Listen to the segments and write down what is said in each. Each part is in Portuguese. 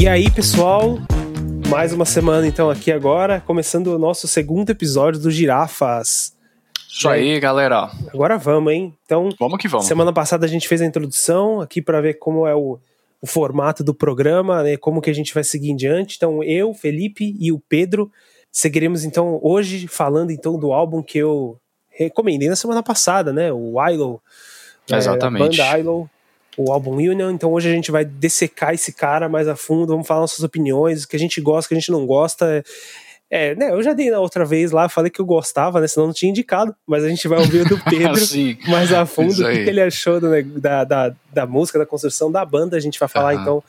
E aí, pessoal, mais uma semana então aqui agora, começando o nosso segundo episódio do Girafas. Isso aí, galera. Agora vamos, hein? Então, vamos que vamos. Semana passada a gente fez a introdução aqui para ver como é o, o formato do programa, né? Como que a gente vai seguir em diante. Então, eu, Felipe e o Pedro seguiremos então hoje falando então do álbum que eu recomendei na semana passada, né? O Ilo. Exatamente. É, a banda Ilo, o álbum Union. Então hoje a gente vai dessecar esse cara mais a fundo, vamos falar nossas opiniões, o que a gente gosta, o que a gente não gosta. É, né, eu já dei na outra vez lá, falei que eu gostava, né, senão não tinha indicado, mas a gente vai ouvir o do Pedro mais a fundo, o que, que, ele achou do, né, da, da, da música, da construção da banda, a gente vai falar uhum. então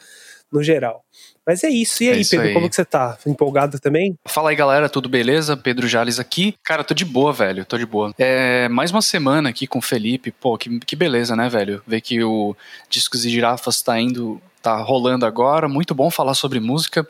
no geral. Mas é isso. E aí, é isso Pedro, aí. como que você tá? Empolgado também? Fala aí, galera, tudo beleza? Pedro Jales aqui. Cara, tô de boa, velho, tô de boa. É, mais uma semana aqui com o Felipe. Pô, que, que beleza, né, velho? Ver que o Discos e Girafas tá indo tá rolando agora. Muito bom falar sobre música.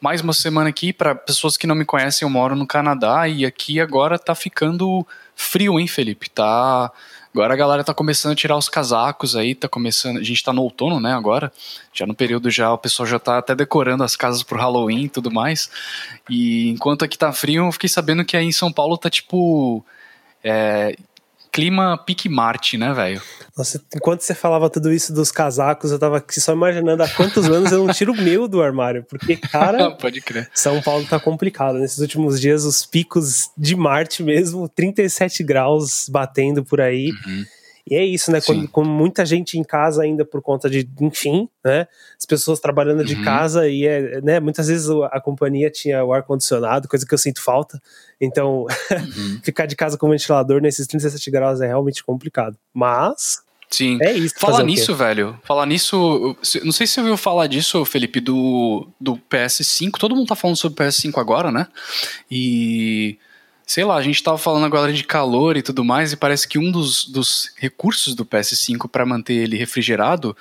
Mais uma semana aqui para pessoas que não me conhecem, eu moro no Canadá e aqui agora tá ficando frio, hein, Felipe? Tá Agora a galera tá começando a tirar os casacos aí, tá começando. A gente tá no outono, né, agora. Já no período já, o pessoal já tá até decorando as casas pro Halloween e tudo mais. E enquanto aqui tá frio, eu fiquei sabendo que aí em São Paulo tá tipo. É, clima pique Marte, né, velho? Nossa, enquanto você falava tudo isso dos casacos, eu tava aqui só imaginando há quantos anos eu não tiro o meu do armário. Porque, cara. Pode crer. São Paulo tá complicado. Nesses últimos dias, os picos de Marte mesmo, 37 graus batendo por aí. Uhum. E é isso, né? Com, com, muita gente em casa ainda por conta de, enfim, né? As pessoas trabalhando de uhum. casa e é, né? Muitas vezes a companhia tinha o ar condicionado, coisa que eu sinto falta. Então, uhum. ficar de casa com ventilador nesses 37 graus é realmente complicado. Mas Sim. É isso. Falar nisso, velho. Falar nisso. Não sei se você ouviu falar disso, Felipe, do, do PS5. Todo mundo tá falando sobre o PS5 agora, né? E sei lá, a gente tava falando agora de calor e tudo mais, e parece que um dos, dos recursos do PS5 para manter ele refrigerado,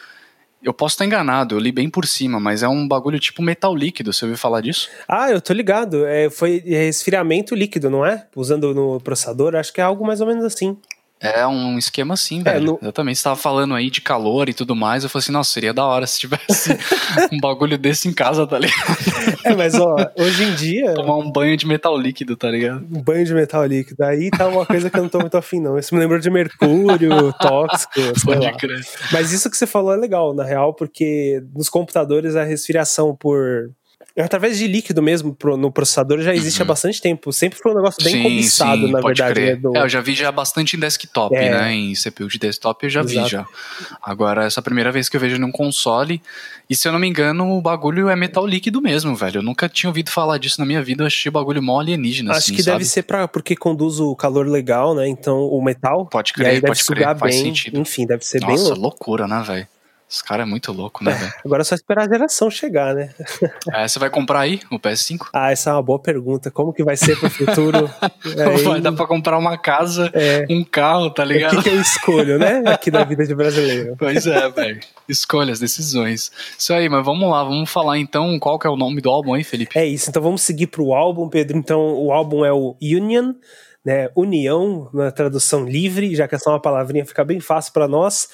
eu posso estar enganado, eu li bem por cima, mas é um bagulho tipo metal líquido, você ouviu falar disso? Ah, eu tô ligado, é, foi resfriamento líquido, não é? Usando no processador, acho que é algo mais ou menos assim. É um esquema assim, é, velho. É, no... Exatamente. Você tava falando aí de calor e tudo mais. Eu falei assim, nossa, seria da hora se tivesse um bagulho desse em casa, tá ligado? É, mas ó, hoje em dia. Tomar um banho de metal líquido, tá ligado? Um banho de metal líquido. Aí tá uma coisa que eu não tô muito afim, não. Isso me lembrou de mercúrio, tóxico, Pode lá. Crer. Mas isso que você falou é legal, na real, porque nos computadores a resfriação por através de líquido mesmo pro, no processador já existe uhum. há bastante tempo. Sempre foi um negócio bem sim, cobiçado, sim, na verdade. Né, do... É, eu já vi já bastante em desktop, é. né? Em CPU de desktop eu já Exato. vi já. Agora, essa é a primeira vez que eu vejo num console. E se eu não me engano, o bagulho é metal líquido mesmo, velho. Eu nunca tinha ouvido falar disso na minha vida. Eu achei o bagulho mó alienígena. Acho assim, que sabe? deve ser pra, porque conduz o calor legal, né? Então, o metal. Pode crer, pode deve crer. Faz bem. sentido. Enfim, deve ser Nossa, bem louco. loucura, né, velho? Esse cara é muito louco, né, velho? Agora é só esperar a geração chegar, né? É, você vai comprar aí o PS5? Ah, essa é uma boa pergunta. Como que vai ser pro futuro? É, vai dar pra comprar uma casa, é. um carro, tá ligado? O que, que eu escolho, né? Aqui na vida de brasileiro. Pois é, velho. Escolhas, decisões. Isso aí, mas vamos lá, vamos falar então qual que é o nome do álbum aí, Felipe? É isso, então vamos seguir pro álbum, Pedro. Então, o álbum é o Union né, união na tradução livre, já que é uma palavrinha fica bem fácil para nós.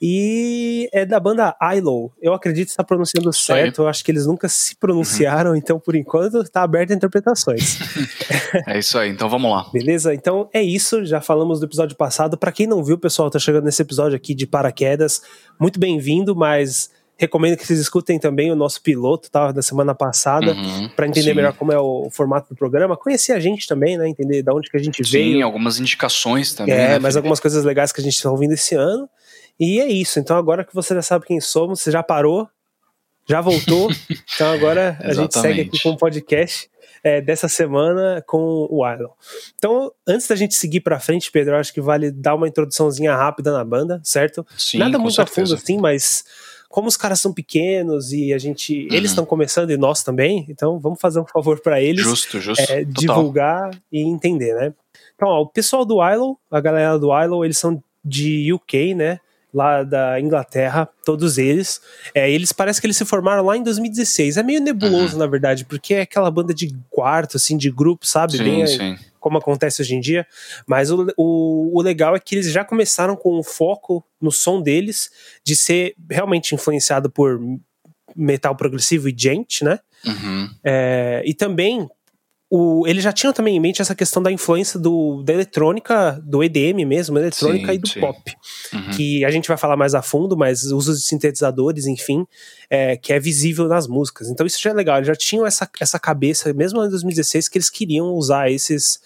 E é da banda ILO. Eu acredito que está pronunciando certo. Eu acho que eles nunca se pronunciaram, uhum. então por enquanto está aberto a interpretações. é isso aí, então vamos lá. Beleza? Então é isso, já falamos do episódio passado. Para quem não viu, pessoal, tá chegando nesse episódio aqui de paraquedas. Muito bem-vindo, mas Recomendo que vocês escutem também o nosso piloto tá, da semana passada, uhum, para entender sim. melhor como é o, formato do programa, conhecer a gente também, né? Entender de onde que a gente sim, veio. Sim, algumas indicações também. É, né, mas algumas coisas legais que a gente está ouvindo esse ano. E é isso. Então agora que você já sabe quem somos, você já parou, já voltou. então agora a gente segue aqui com o podcast. É, dessa semana com o Arlon. Então, antes da gente seguir para frente, Pedro, acho que vale dar uma introduçãozinha rápida na banda, certo? Sim, Nada muito certeza. a fundo assim, mas como os caras são pequenos e a gente. Uhum. Eles estão começando e nós também, então vamos fazer um favor para eles. Justo, justo. É, divulgar e entender, né? Então, ó, o pessoal do ILO, a galera do ILO, eles são de UK, né? Lá da Inglaterra, todos eles. É, eles parece que eles se formaram lá em 2016. É meio nebuloso, uhum. na verdade, porque é aquela banda de quarto, assim, de grupo, sabe? Sim, Bem, sim como acontece hoje em dia. Mas o, o, o legal é que eles já começaram com um foco no som deles de ser realmente influenciado por metal progressivo e gente, né? Uhum. É, e também o, ele já tinha também em mente essa questão da influência do, da eletrônica, do EDM mesmo, eletrônica sim, e do sim. pop. Uhum. Que a gente vai falar mais a fundo, mas uso de sintetizadores, enfim, é, que é visível nas músicas. Então isso já é legal, eles já tinham essa, essa cabeça, mesmo em 2016, que eles queriam usar esses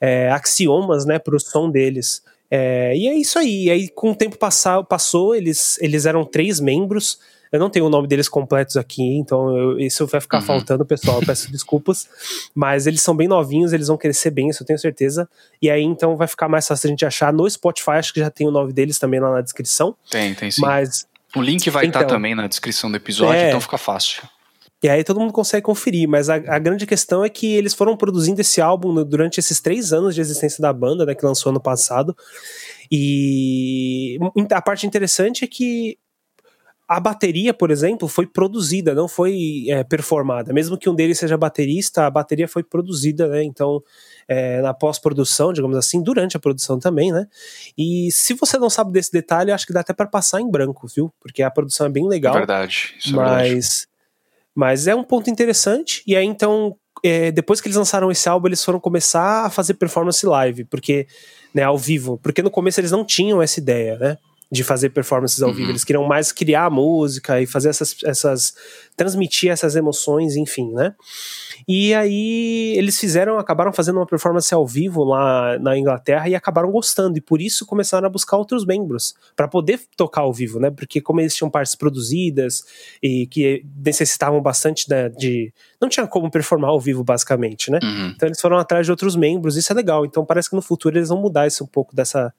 é, axiomas, né, pro som deles. É, e é isso aí. E aí, com o tempo passar, passou, eles, eles eram três membros. Eu não tenho o nome deles completos aqui, então eu, isso vai ficar uhum. faltando, pessoal. peço desculpas. Mas eles são bem novinhos, eles vão crescer bem, isso eu tenho certeza. E aí, então, vai ficar mais fácil a gente achar. No Spotify, acho que já tem o nome deles também lá na descrição. Tem, tem sim. Mas. O link vai então, estar também na descrição do episódio, é, então fica fácil. E aí todo mundo consegue conferir, mas a, a, grande questão é que eles foram produzindo esse álbum durante esses três anos de existência da banda, né, que lançou ano passado. E a parte interessante é que a bateria, por exemplo, foi produzida, não foi é, performada. Mesmo que um deles seja baterista, a bateria foi produzida, né? Então, é, na pós-produção, digamos assim, durante a produção também, né? E se você não sabe desse detalhe, acho que dá até para passar em branco, viu? Porque a produção é bem legal. É verdade. Isso mas, é verdade. mas é um ponto interessante. E aí, então, é, depois que eles lançaram esse álbum, eles foram começar a fazer performance live, porque, né, ao vivo. Porque no começo eles não tinham essa ideia, né? De fazer performances ao uhum. vivo. Eles queriam mais criar a música e fazer essas, essas. transmitir essas emoções, enfim, né? E aí eles fizeram, acabaram fazendo uma performance ao vivo lá na Inglaterra e acabaram gostando. E por isso começaram a buscar outros membros para poder tocar ao vivo, né? Porque como eles tinham partes produzidas e que necessitavam bastante né, de. Não tinha como performar ao vivo, basicamente, né? Uhum. Então eles foram atrás de outros membros, isso é legal. Então parece que no futuro eles vão mudar isso um pouco dessa,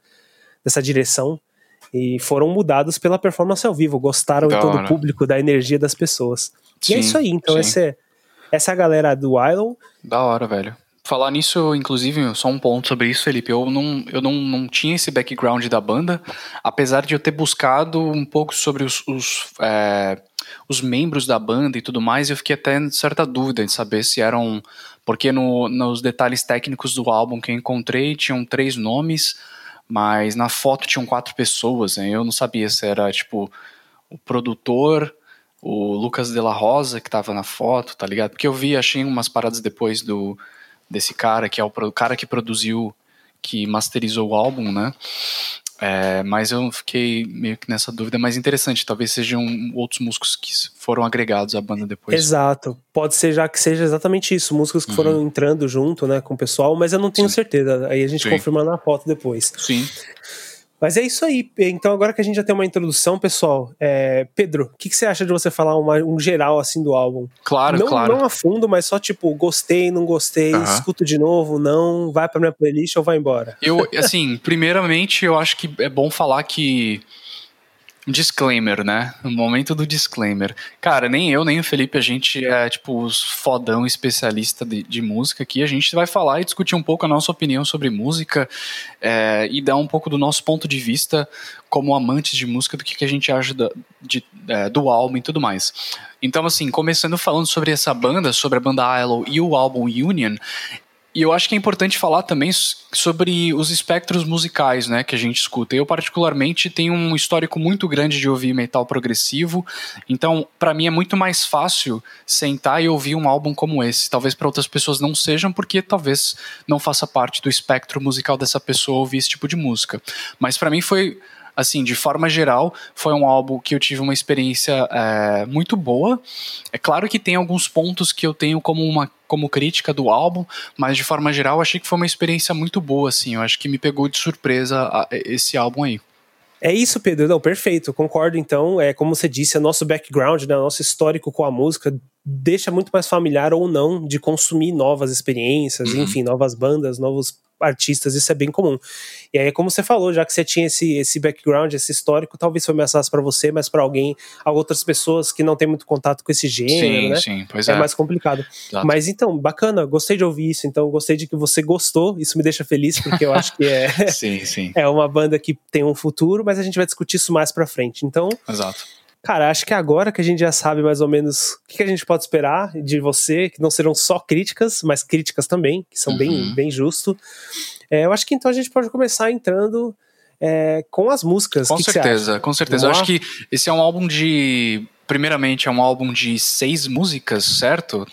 dessa direção e foram mudados pela performance ao vivo. Gostaram da todo o público da energia das pessoas. Sim, e é isso aí, então essa é, essa é a galera do Idol. Da hora, velho. Falar nisso, inclusive, só um ponto sobre isso, Felipe. Eu não, eu não, não tinha esse background da banda, apesar de eu ter buscado um pouco sobre os, os, é, os membros da banda e tudo mais, eu fiquei até em certa dúvida de saber se eram. Porque no, nos detalhes técnicos do álbum que eu encontrei, tinham três nomes mas na foto tinham quatro pessoas, né? Eu não sabia se era, tipo, o produtor, o Lucas de la Rosa, que tava na foto, tá ligado? Porque eu vi, achei umas paradas depois do desse cara, que é o, o cara que produziu, que masterizou o álbum, né? É, mas eu fiquei meio que nessa dúvida, mas interessante, talvez sejam outros músicos que foram agregados à banda depois. Exato, pode ser já que seja exatamente isso, músicos que uhum. foram entrando junto, né, com o pessoal, mas eu não tenho Sim. certeza, aí a gente Sim. confirma na foto depois. Sim. Mas é isso aí. Então, agora que a gente já tem uma introdução, pessoal, é... Pedro, o que, que, você acha de você falar uma, um geral assim do álbum? Claro, não, claro. Não a fundo, mas só tipo, gostei, não gostei, uhum. escuto de novo, não, vai pra minha playlist ou vai embora. Eu, assim, primeiramente, eu acho que é bom falar que Disclaimer, né? No momento do disclaimer. Cara, nem eu, nem o Felipe, a gente é, tipo, os fodão especialista de, de música aqui. A gente vai falar e discutir um pouco a nossa opinião sobre música é, e dar um pouco do nosso ponto de vista como amantes de música, do que, que a gente acha da, de, é, do álbum e tudo mais. Então, assim, começando falando sobre essa banda, sobre a banda Ilo e o álbum Union, e eu acho que é importante falar também sobre os espectros musicais, né, que a gente escuta. Eu particularmente tenho um histórico muito grande de ouvir metal progressivo, então para mim é muito mais fácil sentar e ouvir um álbum como esse. Talvez para outras pessoas não sejam, porque talvez não faça parte do espectro musical dessa pessoa ouvir esse tipo de música. Mas para mim foi assim, de forma geral, foi um álbum que eu tive uma experiência é, muito boa. É claro que tem alguns pontos que eu tenho como uma como crítica do álbum, mas de forma geral achei que foi uma experiência muito boa, assim. Eu acho que me pegou de surpresa a, esse álbum aí. É isso, Pedro. Não, perfeito. Concordo, então. É como você disse, é nosso background, né, nosso histórico com a música deixa muito mais familiar ou não de consumir novas experiências, uhum. enfim, novas bandas, novos artistas, isso é bem comum. E aí, como você falou, já que você tinha esse, esse background, esse histórico, talvez foi mais fácil para você, mas para alguém, outras pessoas que não têm muito contato com esse gênero, sim, né? Sim, pois é. É mais complicado. Exato. Mas então, bacana, gostei de ouvir isso, então gostei de que você gostou, isso me deixa feliz, porque eu acho que é, sim, sim. é uma banda que tem um futuro, mas a gente vai discutir isso mais pra frente. Então, Exato. Cara, acho que agora que a gente já sabe mais ou menos o que a gente pode esperar de você, que não serão só críticas, mas críticas também, que são uhum. bem, bem justo. É, eu acho que então a gente pode começar entrando é, com as músicas. Com que certeza, que com certeza. Eu acho que esse é um álbum de primeiramente, é um álbum de seis músicas, certo?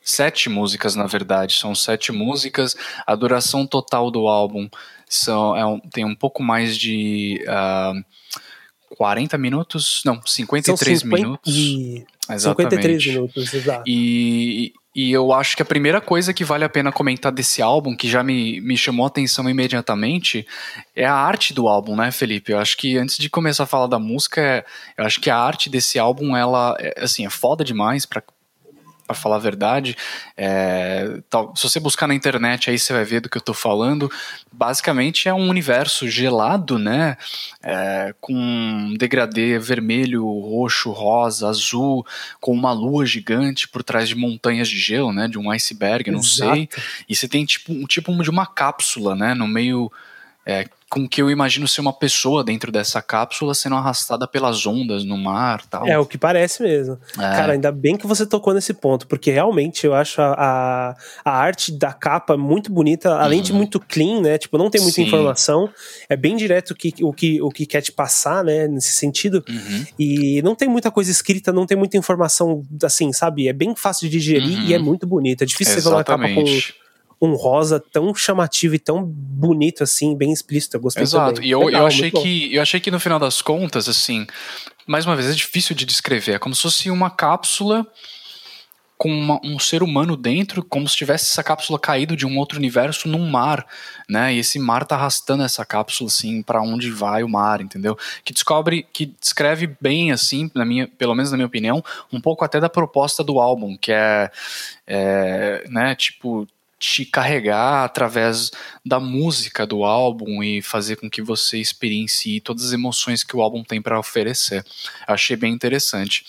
Sete músicas, na verdade. São sete músicas. A duração total do álbum são, é um, tem um pouco mais de. Uh, 40 minutos, não, 53 São 50 minutos. E... Exatamente. 53 minutos, exato. E, e eu acho que a primeira coisa que vale a pena comentar desse álbum, que já me, me chamou a atenção imediatamente, é a arte do álbum, né, Felipe? Eu acho que antes de começar a falar da música, eu acho que a arte desse álbum, ela, é, assim, é foda demais para para falar a verdade. É, tal, se você buscar na internet aí você vai ver do que eu estou falando. Basicamente é um universo gelado, né? É, com degradê vermelho, roxo, rosa, azul, com uma lua gigante por trás de montanhas de gelo, né? De um iceberg, não Exato. sei. E você tem tipo um tipo de uma cápsula, né? No meio é, com que eu imagino ser uma pessoa dentro dessa cápsula sendo arrastada pelas ondas no mar tal. É o que parece mesmo. É. Cara, ainda bem que você tocou nesse ponto, porque realmente eu acho a, a, a arte da capa muito bonita, além uhum. de muito clean, né? Tipo, não tem muita Sim. informação, é bem direto o que, o, que, o que quer te passar, né? Nesse sentido. Uhum. E não tem muita coisa escrita, não tem muita informação, assim, sabe? É bem fácil de digerir uhum. e é muito bonito. É difícil Exatamente. você ver uma capa com um rosa tão chamativo e tão bonito assim, bem explícito. Eu gostei Exato. Também. E eu, Legal, eu achei que eu achei que no final das contas, assim, mais uma vez é difícil de descrever. É como se fosse uma cápsula com uma, um ser humano dentro, como se tivesse essa cápsula caído de um outro universo num mar, né? E esse mar tá arrastando essa cápsula assim para onde vai o mar, entendeu? Que descobre, que descreve bem assim, na minha, pelo menos na minha opinião, um pouco até da proposta do álbum, que é, é né? Tipo te carregar através da música do álbum e fazer com que você experiencie todas as emoções que o álbum tem para oferecer. achei bem interessante.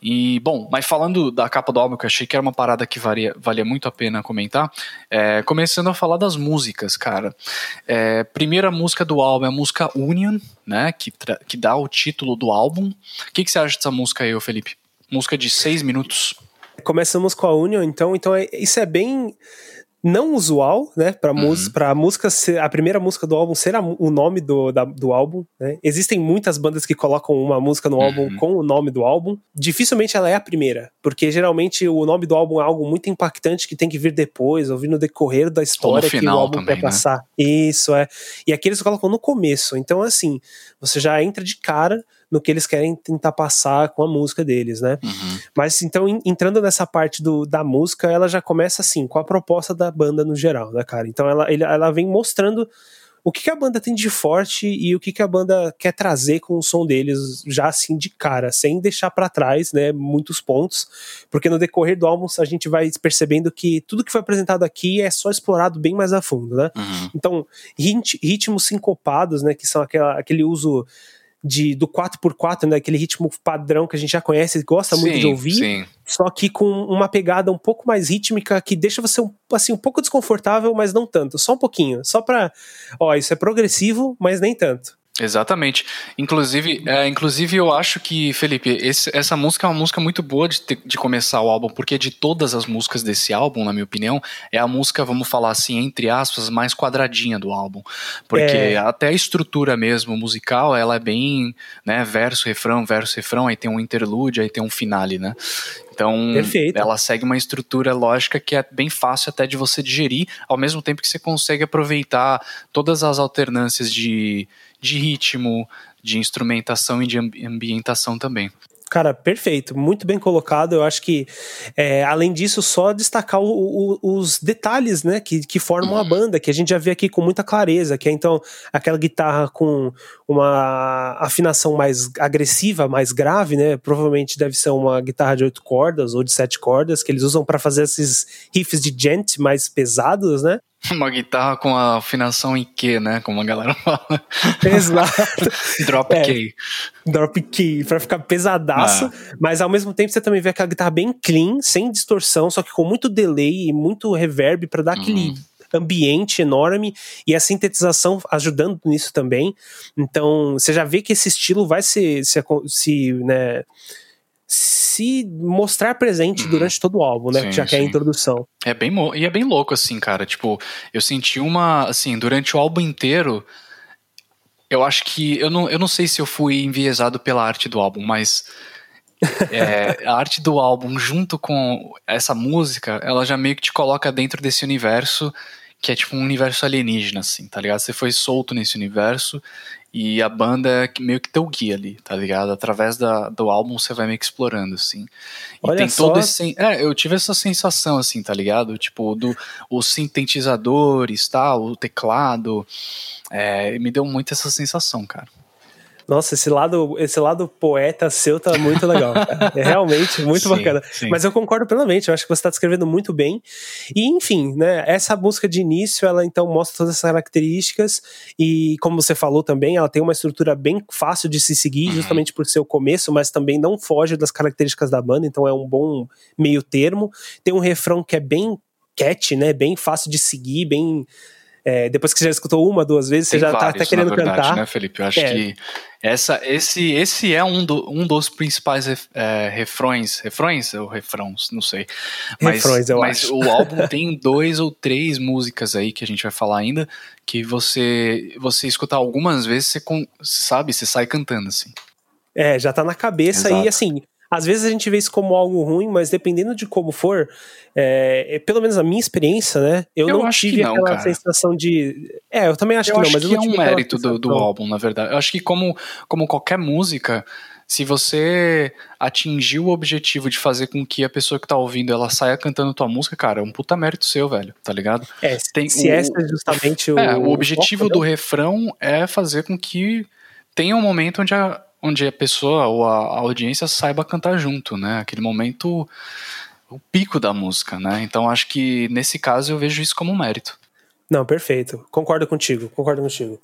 E, bom, mas falando da capa do álbum, que eu achei que era uma parada que valia, valia muito a pena comentar, é, começando a falar das músicas, cara. É, primeira música do álbum é a música Union, né, que, que dá o título do álbum. O que, que você acha dessa música aí, Felipe? Música de seis minutos. Começamos com a Union, então, então é, isso é bem não usual, né, pra, uhum. pra música ser, a primeira música do álbum ser a, o nome do, da, do álbum, né? Existem muitas bandas que colocam uma música no uhum. álbum com o nome do álbum. Dificilmente ela é a primeira, porque geralmente o nome do álbum é algo muito impactante que tem que vir depois, ou vir no decorrer da história que o álbum também, quer né? passar. Isso, é. E aqui eles colocam no começo. Então, assim, você já entra de cara no que eles querem tentar passar com a música deles, né? Uhum. Mas então, entrando nessa parte do, da música, ela já começa assim, com a proposta da banda no geral, né, cara? Então ela, ela vem mostrando o que, que, a banda tem de forte e o que, que, a banda quer trazer com o som deles já assim de cara, sem deixar para trás, né, muitos pontos, porque no decorrer do álbum a gente vai percebendo que tudo que foi apresentado aqui é só explorado bem mais a fundo, né? Uhum. Então, rit ritmos sincopados, né, que são aquela, aquele uso de, do 4x4, né, aquele ritmo padrão que a gente já conhece e gosta sim, muito de ouvir, sim. só que com uma pegada um pouco mais rítmica que deixa você um, assim, um pouco desconfortável, mas não tanto, só um pouquinho, só pra, ó, isso é progressivo, mas nem tanto. Exatamente. Inclusive, é, inclusive eu acho que, Felipe, esse, essa música é uma música muito boa de, de começar o álbum, porque de todas as músicas desse álbum, na minha opinião, é a música, vamos falar assim, entre aspas, mais quadradinha do álbum. Porque é. até a estrutura mesmo musical, ela é bem, né, verso, refrão, verso, refrão, aí tem um interlude, aí tem um finale, né? Então, Perfeito. ela segue uma estrutura lógica que é bem fácil até de você digerir, ao mesmo tempo que você consegue aproveitar todas as alternâncias de de ritmo, de instrumentação e de ambientação também. Cara, perfeito, muito bem colocado. Eu acho que, é, além disso, só destacar o, o, os detalhes né, que, que formam a uhum. banda, que a gente já vê aqui com muita clareza, que é então aquela guitarra com uma afinação mais agressiva, mais grave, né? Provavelmente deve ser uma guitarra de oito cordas ou de sete cordas, que eles usam para fazer esses riffs de gent mais pesados, né? Uma guitarra com a afinação em Q, né? Como a galera fala. Exato. Drop é, K. Drop K, pra ficar pesadaço. Ah. Mas ao mesmo tempo você também vê aquela guitarra bem clean, sem distorção, só que com muito delay e muito reverb para dar uhum. aquele ambiente enorme e a sintetização ajudando nisso também. Então você já vê que esse estilo vai se, se, se né, se mostrar presente uhum. durante todo o álbum, né? Sim, já que é a introdução. É bem e é bem louco assim, cara. Tipo, eu senti uma assim durante o álbum inteiro. Eu acho que eu não, eu não sei se eu fui enviesado pela arte do álbum, mas é, a arte do álbum junto com essa música, ela já meio que te coloca dentro desse universo que é tipo um universo alienígena, assim, tá ligado? Você foi solto nesse universo e a banda é meio que teu guia ali, tá ligado? Através da, do álbum você vai meio que explorando, assim. E Olha tem só. todo esse. É, eu tive essa sensação, assim, tá ligado? Tipo, do, os sintetizadores, tá? O teclado. É, me deu muito essa sensação, cara. Nossa, esse lado, esse lado poeta seu tá muito legal. Cara. É realmente muito Sim, bacana. sim. Mas eu concordo plenamente, eu acho que você está descrevendo muito bem. E, enfim, né, essa música de início, ela então mostra todas essas características. E, como você falou também, ela tem uma estrutura bem fácil de se seguir, Uhum. justamente por ser o começo, mas também não foge das características da banda, então é um bom meio termo. Tem um refrão que é bem catchy, né? Bem fácil de seguir, bem. É, depois que você já escutou uma, duas vezes, Tem você já tá vários, até querendo verdade, cantar. né, Felipe? Eu acho É. que essa, esse, esse é um, do- um dos principais ref- é, refrões. Refrões ou refrãos? Não sei. Mas, Refrões, eu mas acho. o álbum tem dois ou três músicas aí que a gente vai falar ainda. Que você, você escutar algumas vezes, você con- sabe, você sai cantando assim. É, já tá na cabeça Exato. e assim. Às vezes a gente vê isso como algo ruim, mas dependendo de como for, é, é, pelo menos a minha experiência, né? Eu, Eu não tive não, aquela cara. sensação de. É, eu também acho eu que não, acho mas eu que não é um mérito do, do álbum, na verdade. Eu acho que como, como qualquer música, se você atingir o objetivo de fazer com que a pessoa que tá ouvindo ela saia cantando tua música, cara, é um puta mérito seu, velho, tá ligado? É, Tem se o- esse é justamente o. é, o objetivo do né? refrão é fazer com que tenha um momento onde a, onde a pessoa ou a, a audiência saiba cantar junto, né? Aquele momento, o pico da música, né? Então acho que nesse caso eu vejo isso como um mérito. Não, perfeito. Concordo contigo, concordo contigo.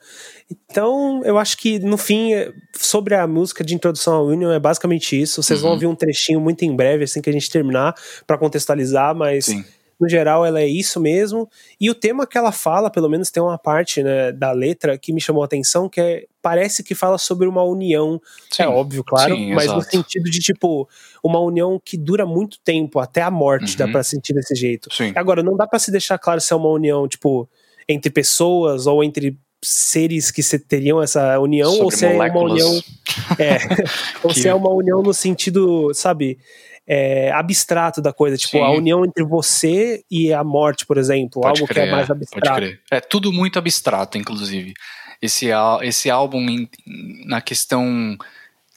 Então, eu acho que no fim, é, sobre a música de introdução ao Union, é basicamente isso. Vocês vão Uhum. ouvir um trechinho muito em breve, assim que a gente terminar, pra contextualizar, mas Sim. No geral ela é isso mesmo. E o tema que ela fala, pelo menos tem uma parte né, da letra que me chamou a atenção, que é, parece que fala sobre uma união. Sim. É óbvio, claro, Sim, mas no exato. sentido de tipo, uma união que dura muito tempo, até a morte, Uhum. dá pra sentir desse jeito. Sim. Agora, não dá pra se deixar claro se é uma união, tipo, entre pessoas ou entre seres que se teriam essa união, ou Sobre se é uma moléculas. união. É, ou Que- se é uma união no sentido, sabe, é, abstrato da coisa, tipo, Sim. a união entre você e a morte, por exemplo, Pode algo crer, que é mais é, abstrato. É tudo muito abstrato, inclusive. Esse, esse álbum, na questão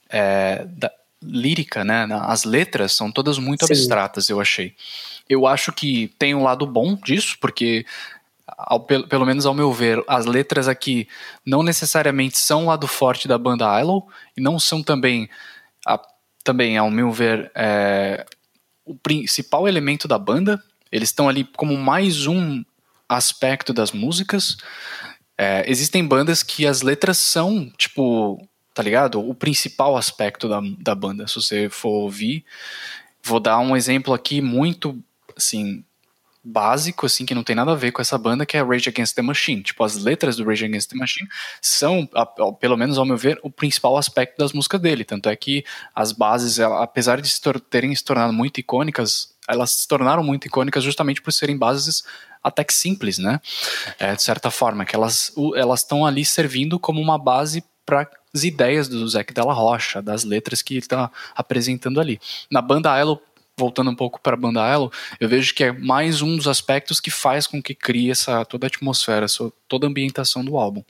é, da lírica, né? As letras são todas muito Sim. abstratas, eu achei. Eu acho que tem um lado bom disso, porque, ao- pelo, pelo menos ao meu ver, as letras aqui não necessariamente são o lado forte da banda Isle, e não são também, a- também ao meu ver, é, o principal elemento da banda. Eles estão ali como mais um aspecto das músicas. É, existem bandas que as letras são, tipo, tá ligado? O principal aspecto da, da banda. Se você for ouvir, vou dar um exemplo aqui muito, assim, básico, assim, que não tem nada a ver com essa banda, que é Rage Against the Machine. Tipo, as letras do Rage Against the Machine são, pelo menos ao meu ver, o principal aspecto das músicas dele. Tanto é que as bases, apesar de terem se tornado muito icônicas, elas se tornaram muito icônicas justamente por serem bases até que simples, né? É, de certa forma, que elas estão ali servindo como uma base para as ideias do Zac Della Rocha, das letras que ele está apresentando ali. Na banda Elo, voltando um pouco para a banda Elo, eu vejo que é mais um dos aspectos que faz com que crie essa toda a atmosfera, essa, toda a ambientação do álbum.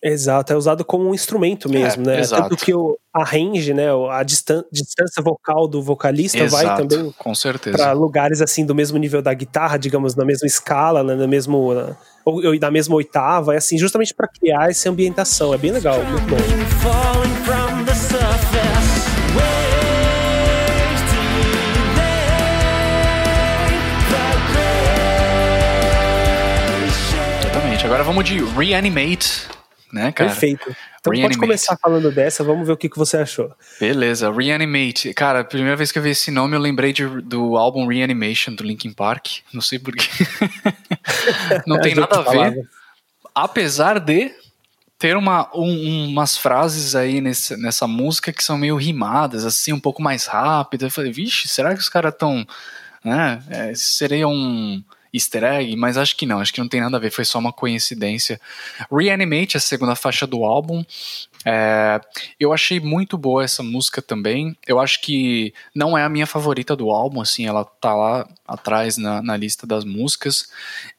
Exato, é usado como um instrumento mesmo, né? exato. Tanto que o, a range, né, a distan distância vocal do vocalista vai Exato, também com certeza. para lugares assim do mesmo nível da guitarra, digamos, na mesma escala, né, na mesmo ou, ou na mesma oitava, é assim, justamente para criar essa ambientação. É bem legal, muito bom. Exatamente. Agora vamos de Reanimate, né, cara? Perfeito. Então pode Reanimate. começar falando dessa, vamos ver o que, que você achou. Beleza, Reanimate. Cara, a primeira vez que eu vi esse nome eu lembrei de- do álbum Reanimation do Linkin Park. Não sei porquê. Não tem nada a falava. ver. Apesar de ter uma, um- umas frases aí nesse- nessa música que são meio rimadas, assim, um pouco mais rápidas. Eu falei, vixe, será que os caras estão. Né, é, seria um. Easter egg, mas acho que não, acho que não tem nada a ver, foi só uma coincidência. Reanimate, a segunda faixa do álbum, é, eu achei muito boa essa música também. Eu acho que não é a minha favorita do álbum, assim, ela tá lá atrás na, na lista das músicas.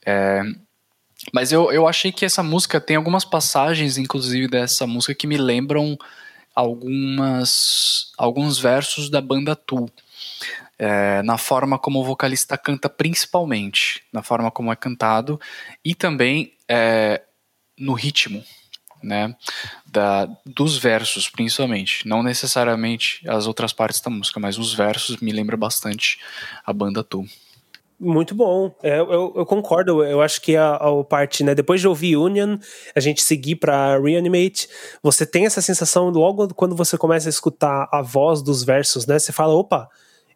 É, mas eu, eu achei que essa música tem algumas passagens, inclusive dessa música, que me lembram algumas alguns versos da banda Tool. É, na forma como o vocalista canta, principalmente, na forma como é cantado, e também é, no ritmo, né, da, dos versos, principalmente. Não necessariamente as outras partes da música, mas os versos me lembram bastante a banda Tu. Muito bom. É, eu, eu, concordo. Eu acho que a, a, parte, né? Depois de ouvir Union, a gente seguir para Reanimate, você tem essa sensação logo quando você começa a escutar a voz dos versos, né? Você fala, opa,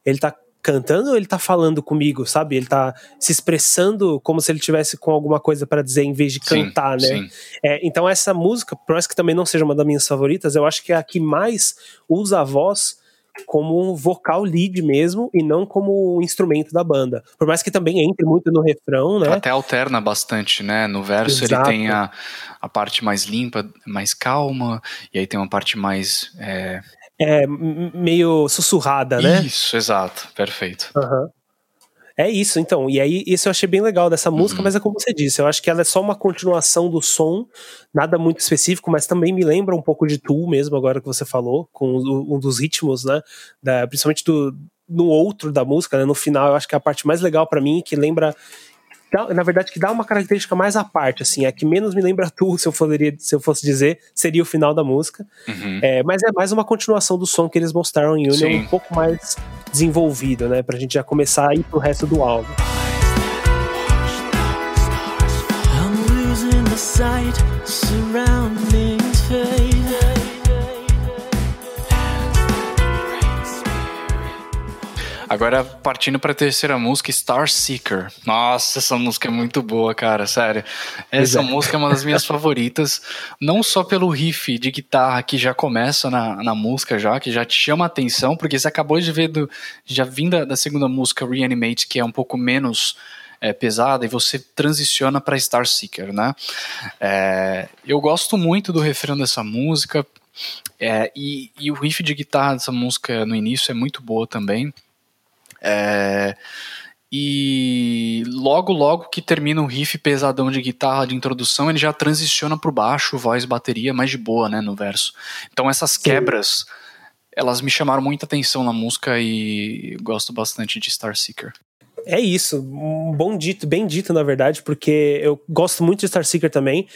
ele tá cantando ou ele tá falando comigo, sabe? Ele tá se expressando como se ele tivesse com alguma coisa para dizer em vez de cantar, sim, né? Sim. É, então essa música, por mais que também não seja uma das minhas favoritas, eu acho que é a que mais usa a voz como vocal lead mesmo e não como instrumento da banda. Por mais que também entre muito no refrão, né? Até alterna bastante, né? No verso Exato. ele tem a, a parte mais limpa, mais calma, e aí tem uma parte mais é, é, meio sussurrada, né? Isso, exato, perfeito. Uhum. É isso, então. E aí, isso eu achei bem legal dessa música, uhum. mas é como você disse, eu acho que ela é só uma continuação do som, nada muito específico, mas também me lembra um pouco de Tool mesmo, agora que você falou, com um dos ritmos, né? Da, principalmente do, no outro da música, né? No final, eu acho que é a parte mais legal para mim, que lembra na verdade, que dá uma característica mais à parte, assim, é que menos me lembra tu, se eu, poderia, se eu fosse dizer, seria o final da música. Uhum. É, mas é mais uma continuação do som que eles mostraram em Union, um pouco mais desenvolvido, né? Pra gente já começar a ir pro resto do álbum. I'm losing the sight, surroundings Agora, partindo pra terceira música, Star Seeker. Nossa, essa música é muito boa, cara, sério. Essa é. música é uma das minhas favoritas, não só pelo riff de guitarra que já começa na, na música já, que já te chama a atenção, porque você acabou de ver, do, já vinda da segunda música, Reanimate, que é um pouco menos é, pesada, e você transiciona para Star Seeker, né? É, eu gosto muito do refrão dessa música, é, e, e, o riff de guitarra dessa música no início é muito boa também. É, e logo, logo que termina o riff pesadão de guitarra de introdução, ele já transiciona pro baixo, voz, bateria, mais de boa, né, no verso. Então essas quebras, elas me chamaram muita atenção na música e gosto bastante de Star Seeker. É isso, um bom dito, bem dito na verdade, porque eu gosto muito de Star Seeker também.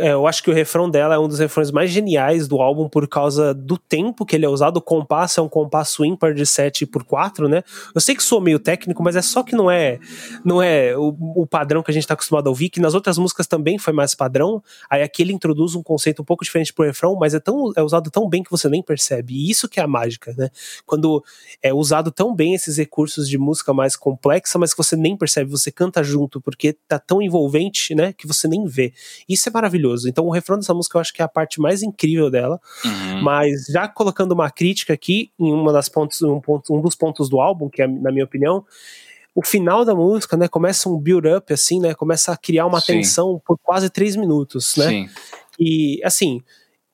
É, eu acho que o refrão dela é um dos refrões mais geniais do álbum por causa do tempo que ele é usado. O compasso é um compasso ímpar de 7 por 4, né? Eu sei que sou meio técnico, mas é só que não é não é o, o padrão que a gente tá acostumado a ouvir, que nas outras músicas também foi mais padrão. Aí aqui ele introduz um conceito um pouco diferente pro refrão, mas é tão é usado tão bem que você nem percebe. E isso que é a mágica, né? Quando é usado tão bem esses recursos de música mais complexa, mas que você nem percebe, você canta junto, porque tá tão envolvente, né, que você nem vê. Isso é maravilhoso maravilhoso. Então o refrão dessa música eu acho que é a parte mais incrível dela. Uhum. Mas já colocando uma crítica aqui em uma das pontos, um, ponto, um dos pontos do álbum, que é na minha opinião, o final da música, né, começa um build-up, assim, né, começa a criar uma Sim. tensão por quase três minutos, né? Sim. E, assim,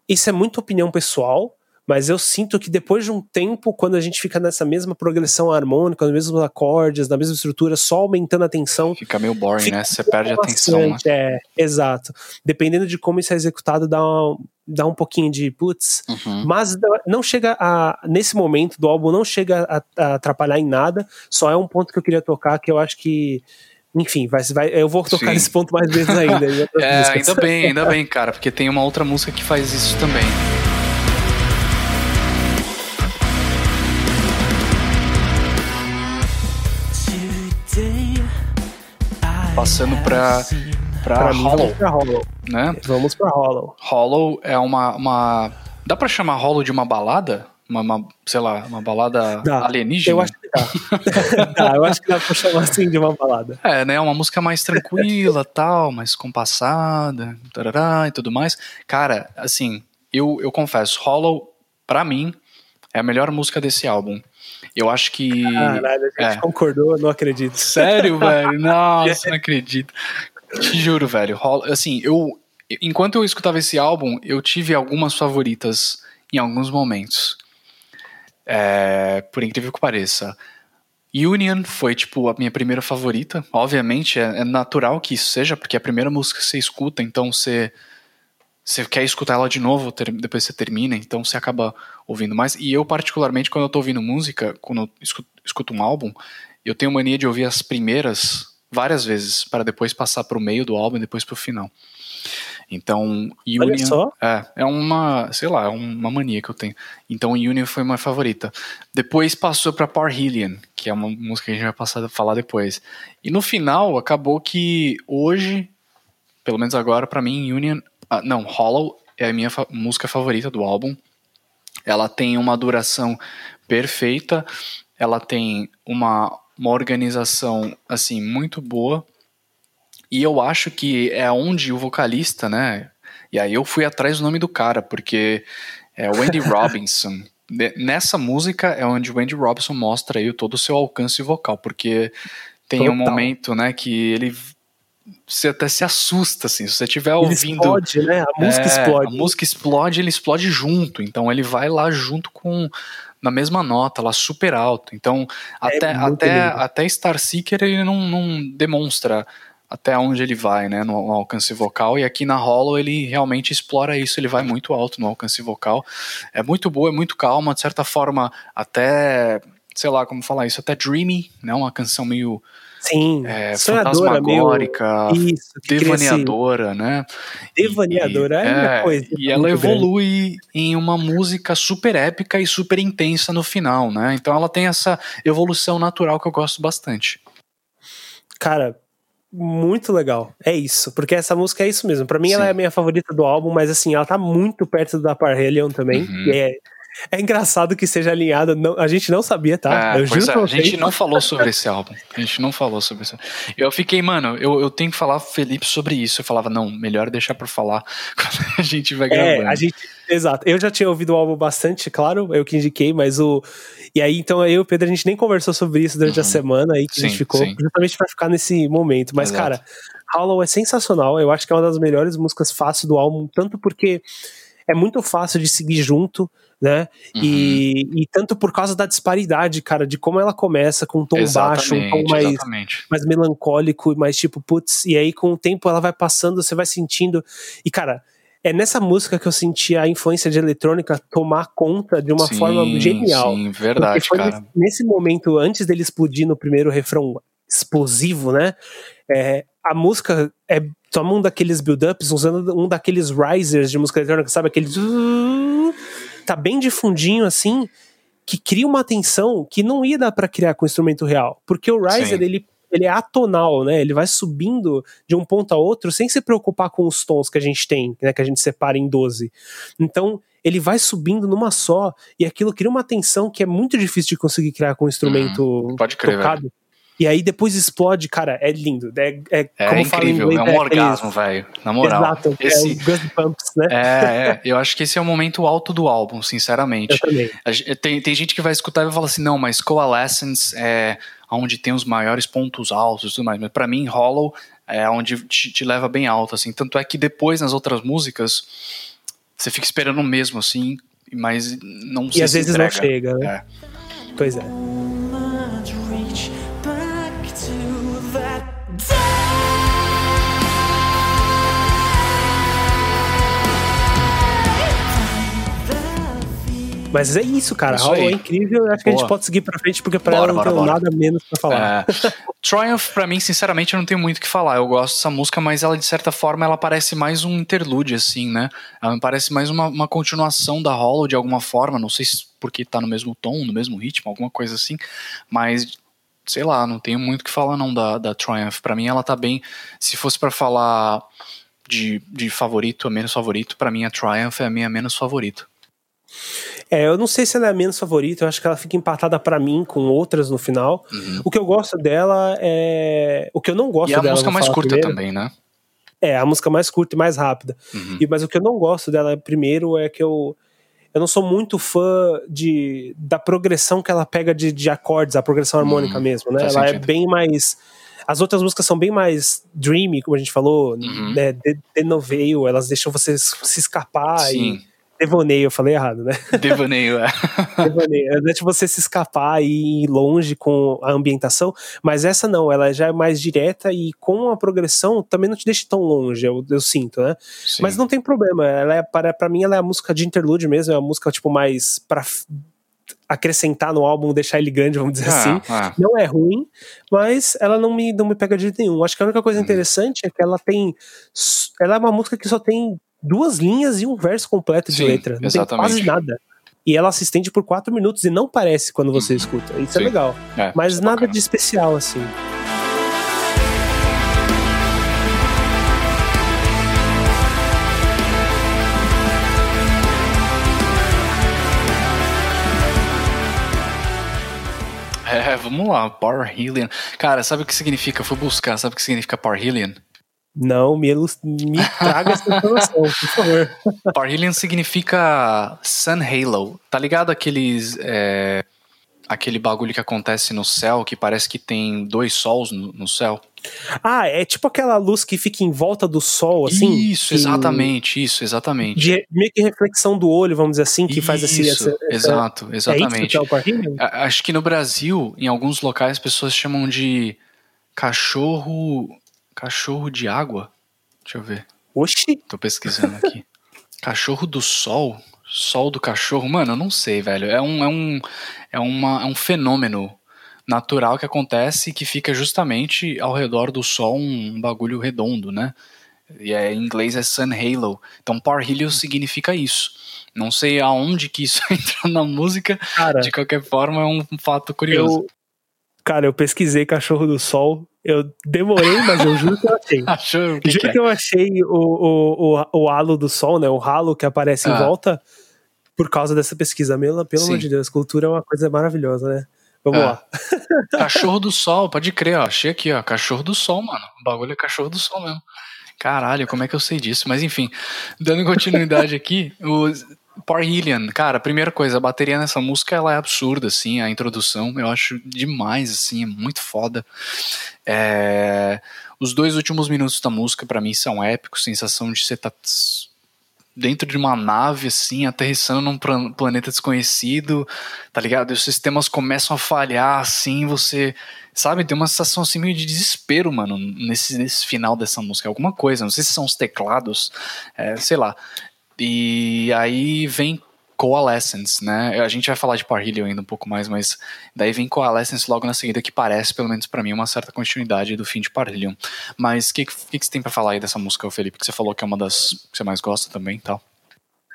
isso é muito opinião pessoal, mas eu sinto que depois de um tempo, quando a gente fica nessa mesma progressão harmônica, nos mesmos acordes, na mesma estrutura, só aumentando a tensão. Fica meio boring, né? Você perde a atenção. Né? É, exato. Dependendo de como isso é executado, dá, uma, dá um pouquinho de putz. Uhum. Mas não chega a. Nesse momento do álbum, não chega a, a atrapalhar em nada. Só é um ponto que eu queria tocar que eu acho que enfim, vai, vai, eu vou tocar Sim. nesse ponto mais vezes ainda. é, ainda bem, ainda bem, cara, porque tem uma outra música que faz isso também. Passando pra, pra, pra Hollow, pra Hollow. Né? Vamos pra Hollow. Hollow é uma, uma. Dá pra chamar Hollow de uma balada? Uma, uma, sei lá, uma balada dá. alienígena? Eu acho que dá. dá. Eu acho que dá pra chamar assim de uma balada. É, né? Uma música mais tranquila, tal, mais compassada, tarará, e tudo mais. Cara, assim, eu, eu confesso, Hollow, pra mim, é a melhor música desse álbum. Eu acho que. Caralho, a gente é. concordou, eu não acredito. Sério, velho? Nossa, não acredito. Te juro, velho. Rola- Assim, eu. Enquanto eu escutava esse álbum, eu tive algumas favoritas em alguns momentos. É, por incrível que pareça. Union foi, tipo, a minha primeira favorita. Obviamente, é, é natural que isso seja, porque é a primeira música que você escuta, então você. Você quer escutar ela de novo, ter- depois você termina, então você acaba ouvindo mais. E eu, particularmente, quando eu tô ouvindo música, quando eu escuto, escuto um álbum, eu tenho mania de ouvir as primeiras várias vezes, para depois passar pro meio do álbum e depois pro final. Então, Olha Union só. é, é uma, sei lá, é uma mania que eu tenho. Então, Union foi minha favorita. Depois passou pra Parhelion, que é uma música que a gente vai passar a falar depois. E no final, acabou que hoje, pelo menos agora, pra mim, Union, ah, não, Hollow é a minha fa- música favorita do álbum. Ela tem uma duração perfeita, ela tem uma, uma organização assim muito boa. E eu acho que é onde o vocalista, né? E aí eu fui atrás do nome do cara, porque é o Andy Robinson. Ne- Nessa música é onde o Andy Robinson mostra aí todo o seu alcance vocal, porque tem um Total. momento, né, que ele você até se assusta assim, se você estiver ouvindo explode, né? A música é, explode. A música explode, ele explode junto. Então ele vai lá junto com na mesma nota, lá super alto. Então até É até lindo. até Star Seeker ele não, não demonstra até onde ele vai, né, no, no alcance vocal. E aqui na Hollow ele realmente explora isso. Ele vai muito alto no alcance vocal. É muito boa, é muito calma, de certa forma até sei lá como falar isso, até dreamy, né, uma canção meio Sim, é, sonhadora, meio... fantasmagórica, Isso, devaneadora, né? Devaneadora, E- é, uma é, coisa. E ela muito grande. evolui em uma música super épica e super intensa no final, né? Então ela tem essa evolução natural que eu gosto bastante. Cara, muito legal. É isso. Porque essa música é isso mesmo. Pra mim, ela Sim. é a minha favorita do álbum, mas assim, ela tá muito perto da Parhelion também. Uhum. E é, é engraçado que seja alinhada. Não, a gente não sabia, tá? É, Eu juro é, a gente não falou sobre esse álbum. A gente não falou sobre isso. Eu fiquei, mano, eu, eu tenho que falar Felipe sobre isso. Eu falava, não, melhor deixar pra falar quando a gente vai. É, a gente. Exato. Eu já tinha ouvido o álbum bastante, claro, eu que indiquei, mas o. E aí, então, eu e o Pedro, a gente nem conversou sobre isso durante a Uhum. semana aí que a gente Sim, ficou, sim. justamente pra ficar nesse momento. Mas, Exato. cara, Hollow é sensacional. Eu acho que é uma das melhores músicas fácil do álbum, tanto porque é muito fácil de seguir junto, né? Uhum. E, e tanto por causa da disparidade, cara, de como ela começa com um tom baixo, um tom Exatamente, mais exatamente. mais melancólico e mais tipo, putz, e aí com o tempo ela vai passando, você vai sentindo. E cara, é nessa música que eu senti a influência de eletrônica tomar conta de uma Sim, forma genial. Sim, verdade, cara. nesse, nesse momento, antes dele explodir no primeiro refrão explosivo, né? É, a música é, toma um daqueles build-ups usando um daqueles risers de música eletrônica, sabe? Aquele. Tá bem de fundinho assim, que cria uma tensão que não ia dar pra criar com instrumento real. Porque o riser, Sim. ele, ele é atonal, né? Ele vai subindo de um ponto a outro sem se preocupar com os tons que a gente tem, né? Que a gente separa em 12. Então, ele vai subindo numa só, e aquilo cria uma tensão que é muito difícil de conseguir criar com um instrumento Uhum. Pode crer, tocado. E aí depois explode, cara, é lindo. É, é, É como incrível, inglês, é um aqueles- orgasmo, velho. Na moral. Exato, é esse, o Goosebumps, né? é, é, eu acho que esse é o momento alto do álbum, sinceramente. Eu também. Tem, tem gente que vai escutar e vai falar assim, não, mas Coalescence é onde tem os maiores pontos altos e tudo mais. Mas pra mim, Hollow é onde te, te leva bem alto, assim. Tanto é que depois, nas outras músicas, você fica esperando o mesmo, assim, mas não E se às vezes entrega. não chega, né? É. Pois é. Mas é isso, cara. Isso Hollow aí. é incrível. Eu acho que a gente Boa. pode seguir pra frente, porque pra Bora, ela não bora, tenho bora. nada menos pra falar. É. Triumph, pra mim, sinceramente, eu não tenho muito o que falar. Eu gosto dessa música, mas ela, de certa forma, ela parece mais um interlude, assim, né? Ela me parece mais uma, uma continuação da Hollow, de alguma forma. Não sei se porque tá no mesmo tom, no mesmo ritmo, alguma coisa assim. Mas, sei lá, não tenho muito o que falar, não, da, da Triumph. Pra mim, ela tá bem... Se fosse pra falar de, de favorito a menos favorito, pra mim, a Triumph é a minha menos favorito. É, eu não sei se ela é a menos favorita, eu acho que ela fica empatada pra mim com outras no final. O que eu gosto dela é. O que eu não gosto Uhum. E é a dela. música mais curta primeiro, também, né? É, a música mais curta e mais rápida. Uhum. E, mas o que eu não gosto dela primeiro é que eu. eu não sou muito fã de, da progressão que ela pega de, de acordes, a progressão harmônica Hum, mesmo, né? faz Ela é sentido. bem mais. As outras músicas são bem mais dreamy, como a gente falou, Uhum. né? De, denoveio, elas deixam você se escapar Sim, e. Devaneio, eu falei errado, né? devaneio, é. Devaneio. Deixa você se escapar e ir longe com a ambientação, mas essa não, ela já é mais direta e com a progressão também não te deixa tão longe, eu, eu sinto, né? Sim. Mas não tem problema, ela é, para, pra mim ela é a música de interlude mesmo, é uma música tipo mais pra acrescentar no álbum, deixar ele grande, vamos dizer assim. Ah, ah, Não é ruim, mas ela não me, não me pega de jeito nenhum. Acho que a única coisa Uhum. interessante é que ela tem. Ela é uma música que só tem duas linhas e um verso completo de Sim, letra. Não exatamente. tem quase nada. E ela se estende por quatro minutos e não parece quando você Uhum. escuta. Isso Sim. é legal. é, Mas é nada bacana. de especial, assim. É, vamos lá, Parhelion. Cara, sabe o que significa? Eu fui buscar, sabe o que significa Parhelion? Não, me, me traga essa informação, por favor. Parhelion significa Sun Halo. Tá ligado aqueles. é, aquele bagulho que acontece no céu que parece que tem dois sols no, no céu? Ah, é tipo aquela luz que fica em volta do sol, assim. isso, que- exatamente, isso, exatamente. De, meio que reflexão do olho, vamos dizer assim, que faz esse. Isso, essa- exato, É isso que exatamente. é o Acho que no Brasil, em alguns locais, as pessoas chamam de cachorro. Cachorro de água? Deixa eu ver. Oxi, Tô pesquisando aqui. cachorro do sol? Sol do cachorro? Mano, eu não sei, velho. É um, é um, é uma, é um fenômeno natural que acontece que fica justamente ao redor do sol um bagulho redondo, né? E é, em inglês é sun halo. Então parhelion significa isso. Não sei aonde que isso entra na música. cara. De qualquer forma, é um fato curioso. Eu, cara, eu pesquisei cachorro do sol. Eu demorei, mas eu juro que eu achei. Achou que, juro que é? que eu achei o, o, o, o halo do sol, né? O halo que aparece Ah. em volta por causa dessa pesquisa. Pelo, pelo Sim. amor de Deus, cultura é uma coisa maravilhosa, né? Vamos Ah. lá. Cachorro do sol, pode crer, ó. Achei aqui, ó. Cachorro do sol, mano. O bagulho é cachorro do sol mesmo. Caralho, como é que eu sei disso? Mas enfim, dando continuidade aqui, o Parhelion, cara, primeira coisa, a bateria nessa música ela é absurda, assim, a introdução eu acho demais, assim, é muito foda. É, Os dois últimos minutos da música pra mim são épicos, sensação de você tá dentro de uma nave, assim, aterrissando num plan- planeta desconhecido, tá ligado? E os sistemas começam a falhar, assim, você. Sabe, tem uma sensação assim meio de desespero, mano, nesse, nesse final dessa música. Alguma coisa, não sei se são os teclados, é, sei lá. E aí vem Coalescence, né? A gente vai falar de Parhelion ainda um pouco mais, mas daí vem Coalescence logo na seguida, que parece, pelo menos pra mim, uma certa continuidade do fim de Parhelion. Mas o que, que, que você tem pra falar aí dessa música, Felipe? Que você falou que é uma das que você mais gosta também e tal.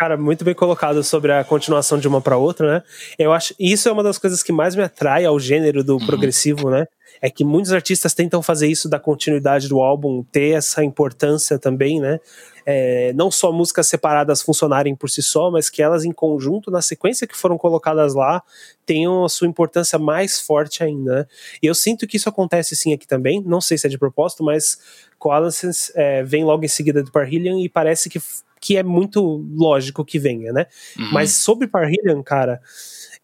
Cara, muito bem colocado sobre a continuação de uma pra outra, né? Eu acho isso é uma das coisas que mais me atrai ao gênero do progressivo, né? É que muitos artistas tentam fazer isso da continuidade do álbum, ter essa importância também, né? É, não só músicas separadas funcionarem por si só, mas que elas em conjunto, na sequência que foram colocadas lá, tenham a sua importância mais forte ainda. Né? E eu sinto que isso acontece sim aqui também, não sei se é de propósito, mas Coalescence é, vem logo em seguida do Parhelion e parece que, que é muito lógico que venha, né? Uhum. Mas sobre Parhelion, cara,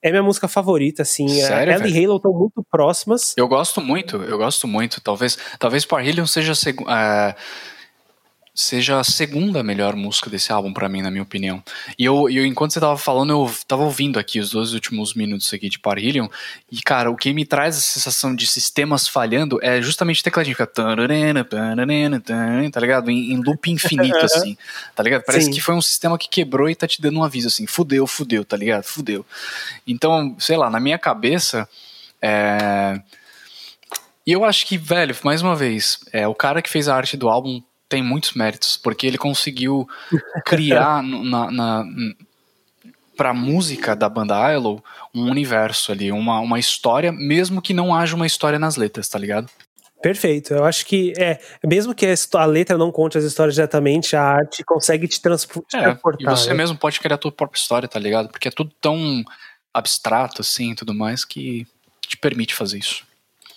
é minha música favorita, assim. Sério, ela e Halo estão muito próximas. Eu gosto muito, eu gosto muito. Talvez, talvez Parhelion seja a, segu- é, seja a segunda melhor música desse álbum pra mim, na minha opinião. E eu, eu, enquanto você tava falando, eu tava ouvindo aqui os dois últimos minutos aqui de Parhelion. E, cara, o que me traz a sensação de sistemas falhando é justamente o tecladinho. Fica... Tá ligado? Em, em loop infinito, assim. Tá ligado? Parece Sim. que foi um sistema que quebrou e tá te dando um aviso, assim. Fudeu, fudeu, tá ligado? Fudeu. Então, sei lá, na minha cabeça... É... E eu acho que, velho, mais uma vez, é, o cara que fez a arte do álbum tem muitos méritos, porque ele conseguiu criar na, na, pra música da banda Ilo um universo ali, uma, uma história, mesmo que não haja uma história nas letras, tá ligado? Perfeito. Eu acho que, é, mesmo que a, letra não conte as histórias diretamente, a arte consegue te transpo- te É, e transportar. você né? mesmo pode criar a tua própria história, tá ligado? Porque é tudo tão abstrato assim e tudo mais que te permite fazer isso.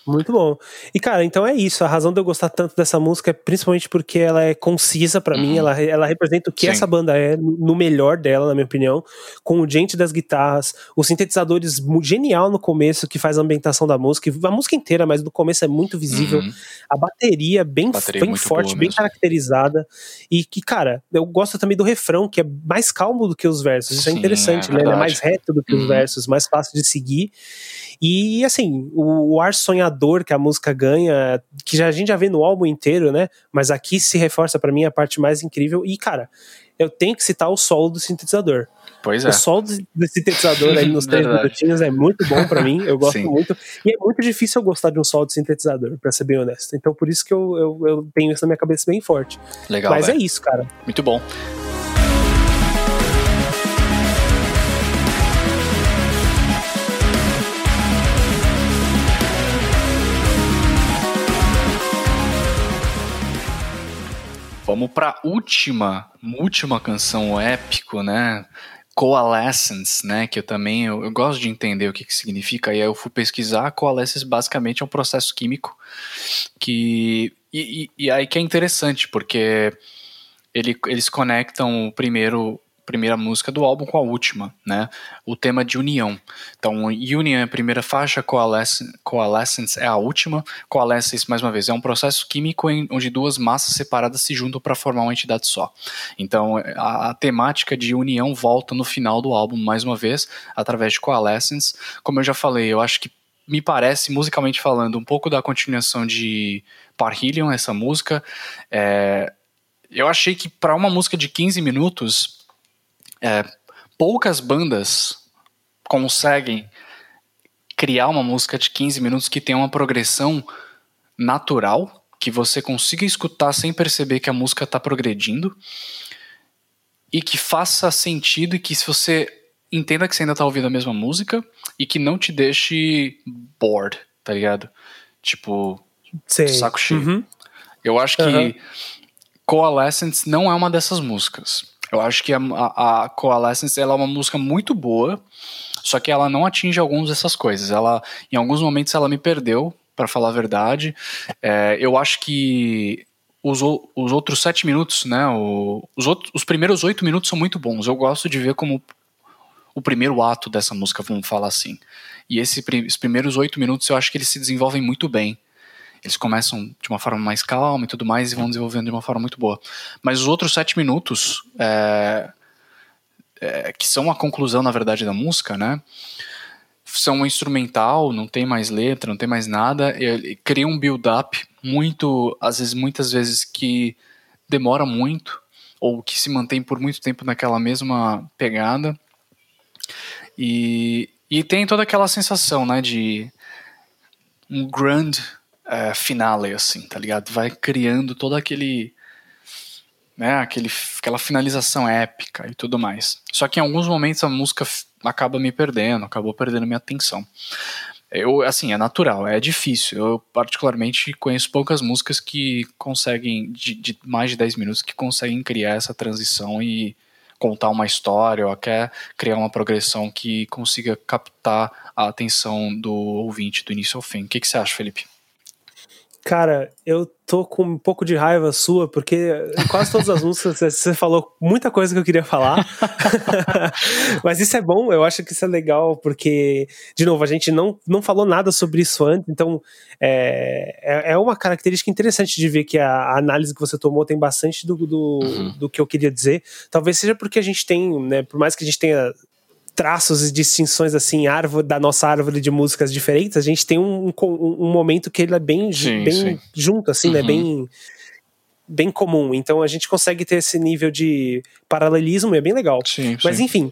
Muito bom. E, cara, então é isso. A razão de eu gostar tanto dessa música é principalmente porque ela é concisa para mim. Ela, ela representa o que Sim. essa banda é no melhor dela, na minha opinião. Com o gente das guitarras, os sintetizadores genial no começo, que faz a ambientação da música. A música inteira, mas no começo é muito visível. Uhum. A bateria bem, Bateria bem muito forte, bem mesmo. caracterizada. E que, cara, eu gosto também do refrão, que é mais calmo do que os versos. Isso é Sim, interessante, é né? Ele é mais reto do que os Uhum. versos, mais fácil de seguir. E assim, o, o ar sonhador que a música ganha, que já, a gente já vê no álbum inteiro, né? Mas aqui se reforça pra mim a parte mais incrível. E, cara, eu tenho que citar o solo do sintetizador. Pois é. O solo do do sintetizador aí nos três minutinhos é muito bom pra mim. Eu gosto Sim. muito. E é muito difícil eu gostar de um solo de sintetizador, pra ser bem honesto. Então por isso que eu, eu, eu tenho isso na minha cabeça bem forte. Legal, Mas velho. é isso, cara. Muito bom. Vamos para última, última canção épico, né? Coalescence, né? Que eu também eu, eu gosto de entender o que, que significa. E aí eu fui pesquisar. Coalescence basicamente é um processo químico que e, e, e aí que é interessante porque ele, eles conectam o primeiro primeira música do álbum com a última, né? O tema de união. Então, Union é a primeira faixa, Coalescence, Coalescence é a última. Coalescence, mais uma vez, é um processo químico em, onde duas massas separadas se juntam para formar uma entidade só. Então, a, a temática de união volta no final do álbum, mais uma vez, através de Coalescence. Como eu já falei, eu acho que me parece, musicalmente falando, um pouco da continuação de Parhelion, essa música. É, eu achei que para uma música de 15 minutos, é, poucas bandas conseguem criar uma música de 15 minutos que tenha uma progressão natural, que você consiga escutar sem perceber que a música está progredindo e que faça sentido e que se você entenda que você ainda tá ouvindo a mesma música e que não te deixe bored, tá ligado? Tipo, Sei. saco cheio. Uhum. Eu acho que Aham. Coalescence não é uma dessas músicas. Eu acho que a, a, Coalescence ela é uma música muito boa, só que ela não atinge algumas dessas coisas. Ela, em alguns momentos ela me perdeu, para falar a verdade. É, eu acho que os, os outros sete minutos, né? o- os, outros, os primeiros oito minutos são muito bons. Eu gosto de ver como o primeiro ato dessa música, vamos falar assim. E esse, os primeiros oito minutos eu acho que eles se desenvolvem muito bem. Eles começam de uma forma mais calma e tudo mais e vão desenvolvendo de uma forma muito boa. Mas os outros sete minutos, é, é, que são a conclusão, na verdade, da música, né? São um instrumental, não tem mais letra, não tem mais nada. Ele cria um build-up muito, às vezes, muitas vezes que demora muito ou que se mantém por muito tempo naquela mesma pegada. E, e tem toda aquela sensação, né, de um grand eh, finale, assim, tá ligado? Vai criando todo aquele, né, aquele, aquela finalização épica e tudo mais. Só que em alguns momentos a música acaba me perdendo, acabou perdendo minha atenção. Eu, assim, é natural, é difícil. Eu, particularmente, conheço poucas músicas que conseguem, de, de mais de 10 minutos, que conseguem criar essa transição e contar uma história ou até criar uma progressão que consiga captar a atenção do ouvinte do início ao fim. O que, que você acha, Felipe? Cara, eu tô com um pouco de raiva sua, porque em quase todas as músicas você- você falou muita coisa que eu queria falar. Mas isso é bom, eu acho que isso é legal, porque, de novo, a gente não, não falou nada sobre isso antes, então é, é, é uma característica interessante de ver que a, a análise que você tomou tem bastante do, do, Uhum. do que eu queria dizer. Talvez seja porque a gente tem, né, por mais que a gente tenha traços e distinções assim árvore da nossa árvore de músicas diferentes a gente tem um, um, um momento que ele é bem, Sim, bem sim. junto assim né Uhum. bem bem comum então a gente consegue ter esse nível de paralelismo e é bem legal Sim, mas enfim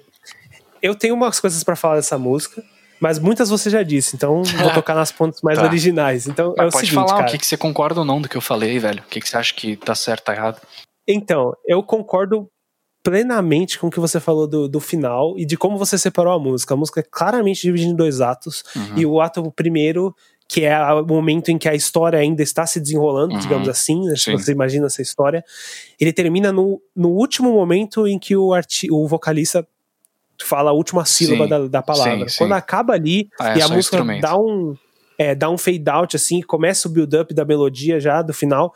eu tenho umas coisas pra falar dessa música mas muitas você já disse então vou tocar nas pontas mais Tá. originais então é o pode seguinte falar cara o que, que você concorda ou não do que eu falei, velho. O que, que você acha que tá certo, tá errado? Então, eu concordo plenamente com o que você falou do, do final e de como você separou a música. A música é claramente dividida em dois atos. Uhum. E o ato primeiro, que é o momento em que a história ainda está se desenrolando, Uhum. digamos assim, né, se você imagina essa história, ele termina no, no último momento em que o, arti o vocalista fala a última sílaba da, da palavra. Sim, sim. Quando acaba ali Ah, é e a música dá um. é, dá um fade out assim, começa o build up da melodia já do final.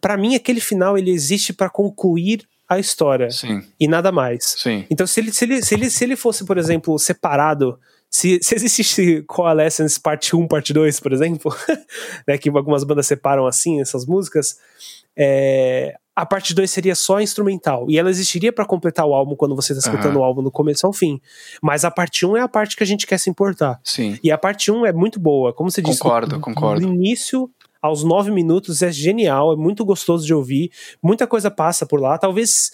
Para mim aquele final ele existe para concluir a história Sim. e nada mais. Sim. Então se ele, se ele, se ele, se ele fosse, por exemplo, separado se, se existisse Coalescence parte 1, parte 2, por exemplo, né, que algumas bandas separam assim essas músicas, é, a parte 2 seria só instrumental. E ela existiria para completar o álbum quando você tá escutando Aham. o álbum do começo ao fim. Mas a parte 1 é a parte que a gente quer se importar. Sim. E a parte 1 é muito boa. Como você disse, Concordo, do, concordo. do início aos 9 minutos é genial, é muito gostoso de ouvir. Muita coisa passa por lá. Talvez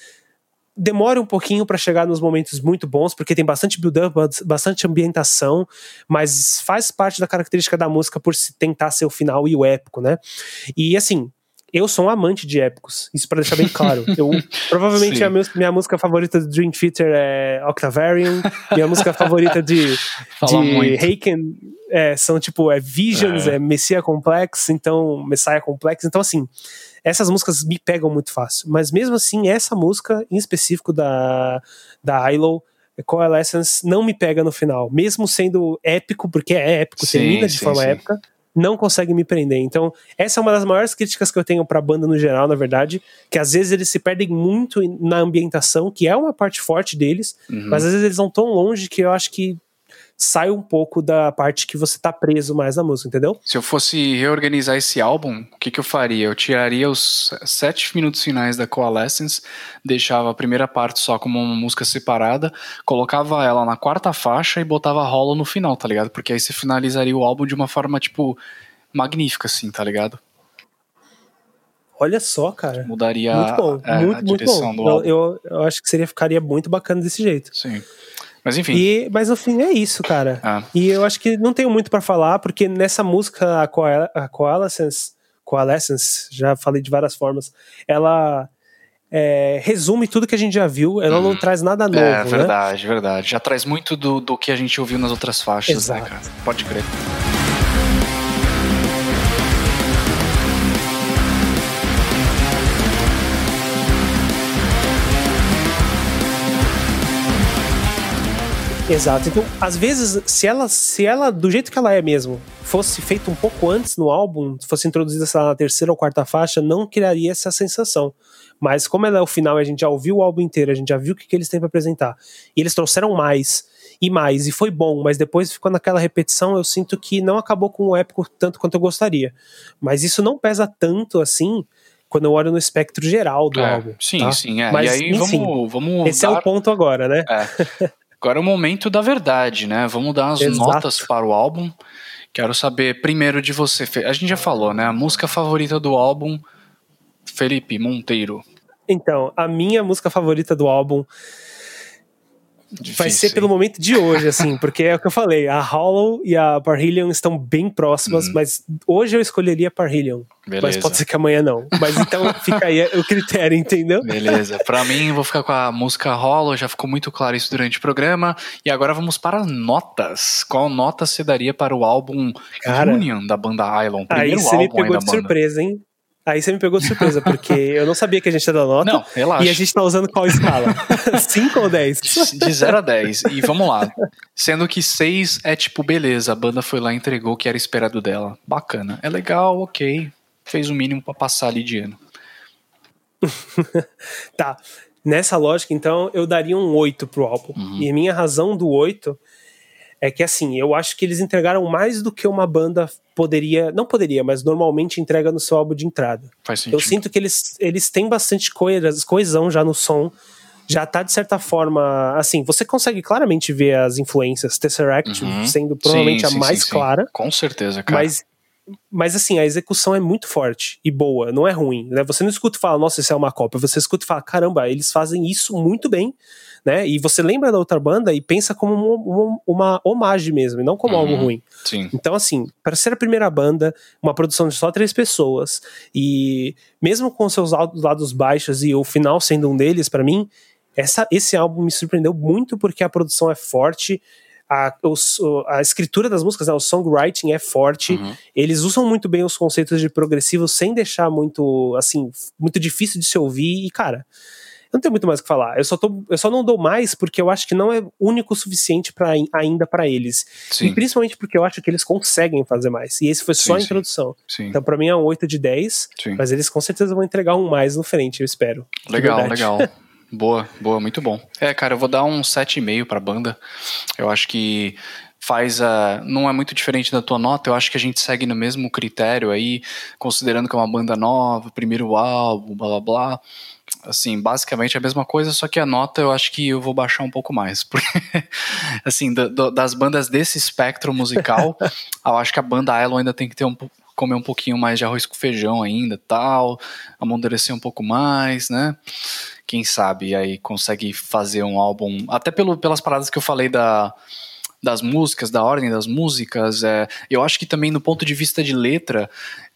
demore um pouquinho para chegar nos momentos muito bons, porque tem bastante build-up, bastante ambientação, mas faz parte da característica da música por tentar ser o final e o épico, né? E assim, eu sou um amante de épicos, isso para deixar bem claro. Eu provavelmente a minha, minha música favorita do Dream Theater é Octavarium, minha música favorita de Fala de. Haken é, são tipo é Visions, É. é, Messiah Complex, então Messiah Complex, então assim essas músicas me pegam muito fácil, mas mesmo assim essa música em específico da da ILO Coalescence não me pega no final, mesmo sendo épico, porque é épico, Sim, termina de sim, forma sim. épica, não consegue me prender. Então, essa é uma das maiores críticas que eu tenho pra banda no geral, na verdade, que às vezes eles se perdem muito na ambientação, que é uma parte forte deles, Uhum. mas às vezes eles vão tão longe que eu acho que sai um pouco da parte que você tá preso mais na música, entendeu? Se eu fosse reorganizar esse álbum, o que, que eu faria? Eu tiraria os sete minutos finais da Coalescence, deixava a primeira parte só como uma música separada, colocava ela na quarta faixa e botava Hollow no final, tá ligado? Porque aí você finalizaria o álbum de uma forma, tipo, magnífica, assim, tá ligado? Olha só, cara. Mudaria Muito bom, a, a muito, muito direção bom. do álbum. eu, eu acho que seria, ficaria muito bacana desse jeito. Sim. Mas enfim. E, mas no fim é isso, cara. Ah, E eu acho que não tenho muito pra falar, porque nessa música, a, Coal a Coalescence, Coalescence, já falei de várias formas, ela é, resume tudo que a gente já viu, ela não traz nada novo, é né? verdade, verdade. Já traz muito do, do que a gente ouviu nas outras faixas, Exato. né, cara? Pode crer. Exato. Então, às vezes, se ela, se ela, do jeito que ela é mesmo, fosse feita um pouco antes no álbum, fosse introduzida, sei lá, na terceira ou quarta faixa, não criaria essa sensação. Mas como ela é o final e a gente já ouviu o álbum inteiro, a gente já viu o que, que eles têm pra apresentar, e eles trouxeram mais e mais, e foi bom, mas depois ficou naquela repetição, eu sinto que não acabou com o épico tanto quanto eu gostaria. Mas isso não pesa tanto assim quando eu olho no espectro geral do É, álbum. sim, tá? sim. É. Mas, e aí enfim, vamos, vamos Esse é dar... o ponto agora, né? É. Agora é o momento da verdade, né? Vamos dar as Exato. notas para o álbum. Quero saber primeiro de você. A gente já falou, né? A música favorita do álbum, Felipe Monteiro. Então, a minha música favorita do álbum vai ser Difícil, pelo hein? momento de hoje, assim, porque é o que eu falei, a Hollow e a Parhelion estão bem próximas, mas hoje eu escolheria a Parhelion. Mas pode ser que amanhã não. Mas então fica aí o critério, entendeu? Beleza. Pra mim, vou ficar com a música Hollow, já ficou muito claro isso durante o programa. E agora vamos para notas. Qual nota você daria para o álbum Cara, Union da banda Island? Aí Primeiro você me álbum aí pegou de banda. surpresa, hein? Aí você me pegou de surpresa, porque eu não sabia que a gente ia dar nota. Não, relaxa. E a gente tá usando qual escala? 5 ou 10? De 0 a 10. E vamos lá. Sendo que 6 é tipo, beleza, a banda foi lá e entregou o que era esperado dela. Bacana. É legal, ok. Fez o mínimo pra passar ali de ano. Tá. Nessa lógica, então, eu daria um 8 pro álbum. Uhum. E a minha razão do 8 é que, assim, eu acho que eles entregaram mais do que uma banda poderia. Não poderia, mas normalmente entrega no seu álbum de entrada. Faz sentido. Eu sinto que eles, eles têm bastante coes- coesão já no som. Já tá, de certa forma. Assim, você consegue claramente ver as influências Tesseract Uhum. sendo provavelmente Sim, a sim, mais sim, sim. clara. Com certeza, cara. Mas, mas assim, a execução é muito forte e boa, não é ruim, né? Você não escuta e fala, nossa, isso é uma cópia. Você escuta e fala, caramba, eles fazem isso muito bem, né? E você lembra da outra banda e pensa como uma, uma, homagem mesmo, e não como Uhum. algo ruim. Sim. Então, assim, para ser a primeira banda, uma produção de só três pessoas, e mesmo com seus lados baixos e o final sendo um deles, para mim, essa, esse álbum me surpreendeu muito porque a produção é forte, a, a escritura das músicas, né, o songwriting é forte, Uhum. eles usam muito bem os conceitos de progressivo sem deixar muito, assim, muito difícil de se ouvir, e cara. Não tem muito mais o que falar. Eu só, tô, eu só não dou mais porque eu acho que não é único o suficiente pra, ainda para eles. Sim. E principalmente porque eu acho que eles conseguem fazer mais. E esse foi só a Sim, sim. introdução. Sim. Então, pra mim, é um 8 de 10. Sim. Mas eles com certeza vão entregar um mais no frente, eu espero. Legal, legal. Boa, boa, muito bom. É, cara, eu vou dar um 7,5 pra banda. Eu acho que faz a. Não é muito diferente da tua nota, eu acho que a gente segue no mesmo critério aí, considerando que é uma banda nova, primeiro álbum, blá blá blá. Assim, basicamente é a mesma coisa, só que a nota eu acho que eu vou baixar um pouco mais. Porque, assim, da- da- das bandas desse espectro musical, eu acho que a banda Elon ainda tem que ter um comer um pouquinho mais de arroz com feijão ainda, tal, amadurecer um pouco mais, né? Quem sabe aí consegue fazer um álbum, até pelo, pelas paradas que eu falei da das músicas, da ordem das músicas, é, eu acho que também no ponto de vista de letra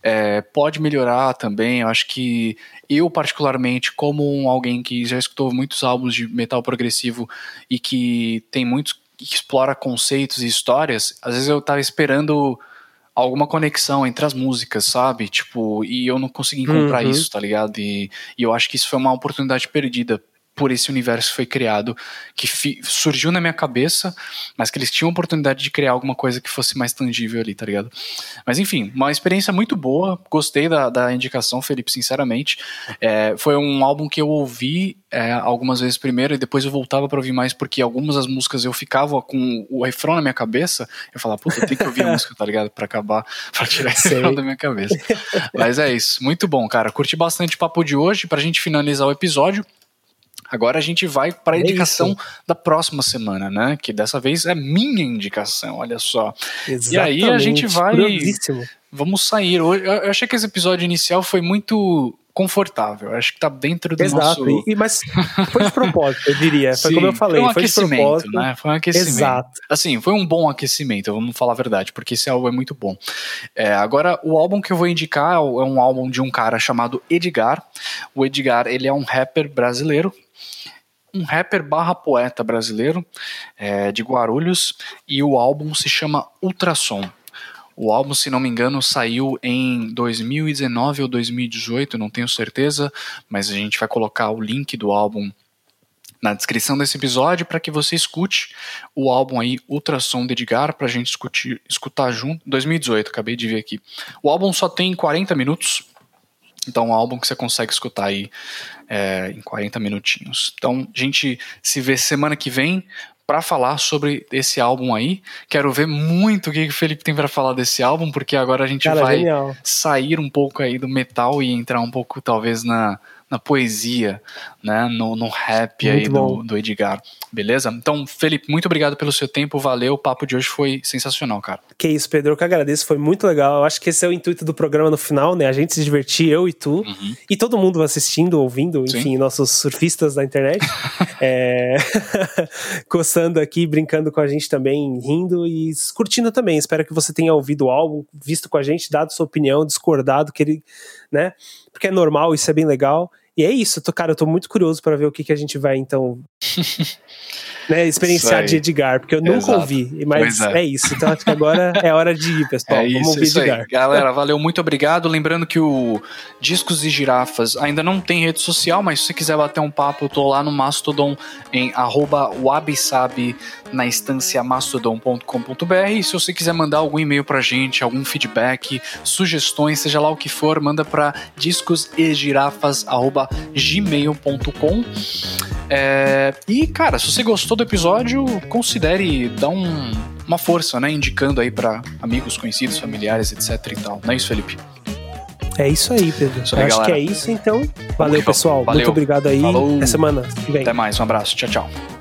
é, pode melhorar também. Eu acho que eu, particularmente, como alguém que já escutou muitos álbuns de metal progressivo e que tem muitos que explora conceitos e histórias, às vezes eu tava esperando alguma conexão entre as músicas, sabe? Tipo, e eu não consegui encontrar Uhum. isso, tá ligado? E, e eu acho que isso foi uma oportunidade perdida por esse universo foi criado, que surgiu na minha cabeça, mas que eles tinham a oportunidade de criar alguma coisa que fosse mais tangível ali, tá ligado? Mas enfim, uma experiência muito boa, gostei da, da indicação, Felipe, sinceramente. É, foi um álbum que eu ouvi é, algumas vezes primeiro e depois eu voltava pra ouvir mais, porque algumas das músicas eu ficava com o refrão na minha cabeça, eu falava, puta, tenho que ouvir a música, tá ligado? Pra acabar, pra tirar esse refrão da minha cabeça. Mas é isso, muito bom, cara. Curti bastante o papo de hoje, pra gente finalizar o episódio. Agora a gente vai para a É indicação isso. da próxima semana, né? Que dessa vez é minha indicação, olha só. E aí a Exatamente, gente vai-. Vamos sair. Eu achei que esse episódio inicial foi muito confortável. Acho que tá dentro do Exato. nosso. E, mas foi de propósito, eu diria. Foi Sim, como eu falei, foi um foi de aquecimento, propósito. né? Foi um aquecimento. Exato. Assim, foi um bom aquecimento, vamos falar a verdade, porque esse álbum é muito bom. É, agora, o álbum que eu vou indicar é um álbum de um cara chamado Edgar. O Edgar, ele é um rapper brasileiro, um rapper barra poeta brasileiro, é, de Guarulhos, e o álbum se chama Ultrassom. O álbum, se não me engano, saiu em 2019 ou 2018, não tenho certeza, mas a gente vai colocar o link do álbum na descrição desse episódio para que você escute o álbum aí Ultrassom de Edgar pra gente escutir, escutar junto. 2018, acabei de ver aqui. O álbum só tem 40 minutos, então é um álbum que você consegue escutar aí é, em 40 minutinhos. Então a gente se vê semana que vem para falar sobre esse álbum aí. Quero ver muito o que o Felipe tem para falar desse álbum, porque agora a gente Cara, vai genial. sair um pouco aí do metal e entrar um pouco talvez na, na poesia, né, no, no rap aí Muito do, bom. do Edgar, beleza? Então, Felipe, muito obrigado pelo seu tempo, valeu, o papo de hoje foi sensacional, cara. Que isso, Pedro, eu que agradeço, foi muito legal. Eu acho que esse é o intuito do programa no final, né? A gente se divertir, eu e tu, Uhum. e todo mundo assistindo, ouvindo, Sim. enfim, nossos surfistas da internet. é... Coçando aqui, brincando com a gente também, rindo e curtindo também. Espero que você tenha ouvido o álbum, visto com a gente, dado sua opinião, discordado, que ele, né? Porque é normal, isso é bem legal. E é isso, tô, cara, eu tô muito curioso para ver o que, que a gente vai, então, né, experienciar aí. de Edgar, porque eu nunca Exato. ouvi, mas é. é. isso. Então acho que agora é hora de ir, pessoal. É Vamos isso, ouvir isso aí. Edgar. Galera, valeu, muito obrigado. Lembrando que o Discos e Girafas ainda não tem rede social, mas se você quiser bater um papo, eu tô lá no Mastodon em arroba wabisabi na instância mastodon.com.br. E se você quiser mandar algum e-mail pra gente, algum feedback, sugestões, seja lá o que for, manda pra discosegirafas.gmail.com. É, e, cara, se você gostou do episódio, considere dar um- uma força, né? Indicando aí pra amigos, conhecidos, familiares, etc e tal. Não é isso, Felipe? É isso aí, Pedro. Isso aí, Eu acho que é isso, então. Valeu, Show. pessoal. Valeu. Muito obrigado aí. Falou. Até semana. Até mais, um abraço. Tchau, tchau.